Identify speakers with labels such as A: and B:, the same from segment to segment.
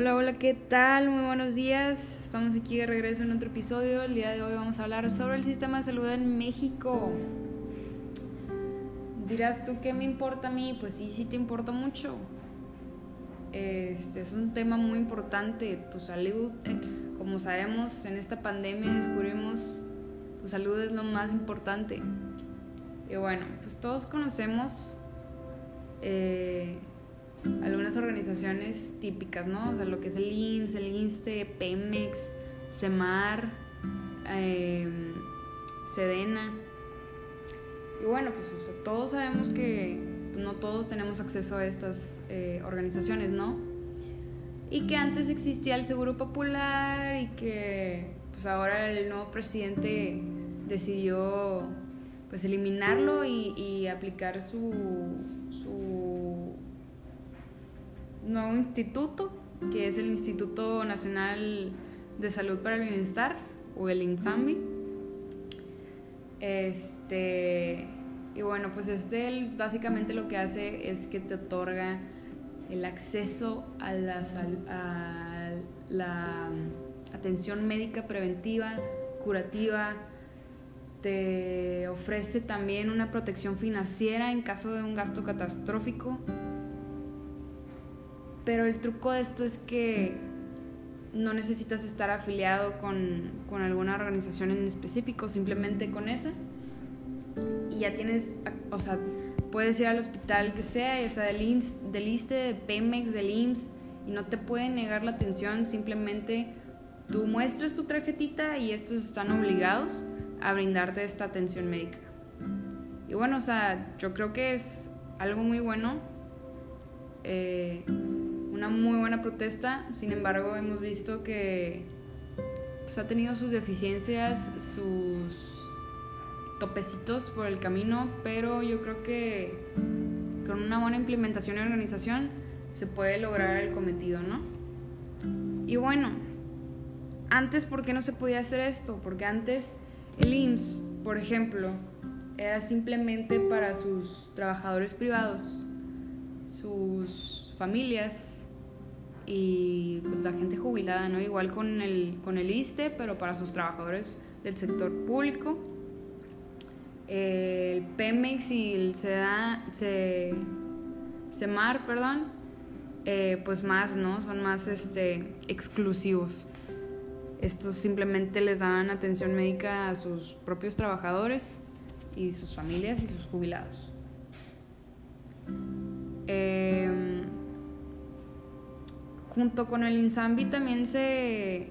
A: Hola, hola, ¿qué tal? Muy buenos días. Estamos aquí de regreso en otro episodio. El día de hoy vamos a hablar sobre el sistema de salud en México. Dirás tú, ¿qué me importa a mí? Pues sí, sí te importa mucho. Este es un tema muy importante, tu salud. Como sabemos, en esta pandemia descubrimos tu salud es lo más importante. Y bueno, pues todos conocemos eh, algunas organizaciones típicas, ¿no? O sea, lo que es el IMSS, el INSTE, Pemex, CEMAR, em, Sedena. Y bueno, pues todos sabemos que no todos tenemos acceso a estas eh, organizaciones, ¿no? Y que antes existía el Seguro Popular y que pues ahora el nuevo presidente decidió pues eliminarlo y, y aplicar su, nuevo instituto, que es el Instituto Nacional de Salud para el Bienestar, o el INSAMBI. Este, y bueno, pues este básicamente lo que hace es que te otorga el acceso a la, a la atención médica preventiva, curativa, te ofrece también una protección financiera en caso de un gasto catastrófico pero el truco de esto es que no necesitas estar afiliado con, con alguna organización en específico, simplemente con esa. Y ya tienes, o sea, puedes ir al hospital que sea, ya sea del, INS, del ISTE, de Pemex, del IMSS, y no te pueden negar la atención, simplemente tú muestras tu tarjetita y estos están obligados a brindarte esta atención médica. Y bueno, o sea, yo creo que es algo muy bueno. Eh, una muy buena protesta, sin embargo hemos visto que pues, ha tenido sus deficiencias, sus topecitos por el camino, pero yo creo que con una buena implementación y organización se puede lograr el cometido, ¿no? Y bueno, antes, ¿por qué no se podía hacer esto? Porque antes el IMSS, por ejemplo, era simplemente para sus trabajadores privados, sus familias y pues la gente jubilada, ¿no? Igual con el, con el ISTE, pero para sus trabajadores del sector público. El Pemex y el CEDA, CEMAR, perdón, eh, pues más, ¿no? Son más este, exclusivos. Estos simplemente les dan atención médica a sus propios trabajadores y sus familias y sus jubilados. Eh, junto con el INSAMBI también se,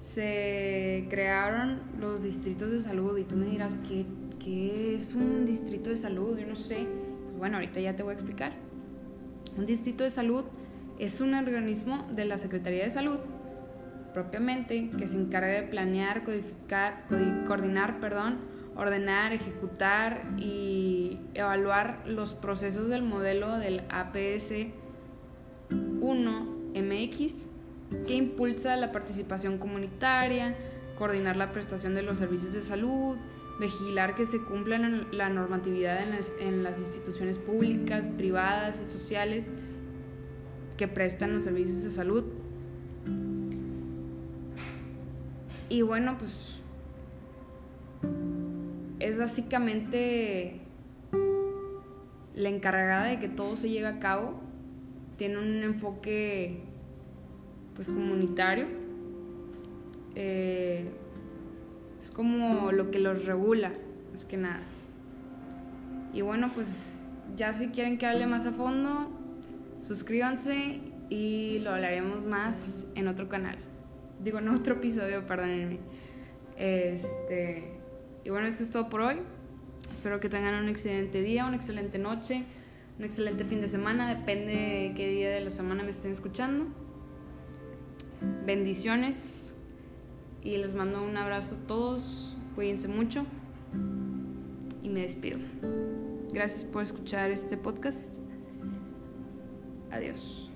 A: se crearon los distritos de salud y tú me dirás, ¿qué, ¿qué, es un distrito de salud? Yo no sé. Pues bueno, ahorita ya te voy a explicar. Un distrito de salud es un organismo de la Secretaría de Salud propiamente que se encarga de planear, codificar, coordinar, perdón, ordenar, ejecutar y evaluar los procesos del modelo del APS 1 MX, que impulsa la participación comunitaria, coordinar la prestación de los servicios de salud, vigilar que se cumpla la normatividad en las, en las instituciones públicas, privadas y sociales que prestan los servicios de salud. Y bueno, pues es básicamente la encargada de que todo se lleve a cabo tiene un enfoque pues comunitario. Eh, es como lo que los regula, más que nada. Y bueno, pues ya si quieren que hable más a fondo, suscríbanse y lo hablaremos más en otro canal. Digo, en otro episodio, perdónenme. Este, y bueno, esto es todo por hoy. Espero que tengan un excelente día, una excelente noche un excelente fin de semana, depende de qué día de la semana me estén escuchando. Bendiciones y les mando un abrazo a todos, cuídense mucho y me despido. Gracias por escuchar este podcast. Adiós.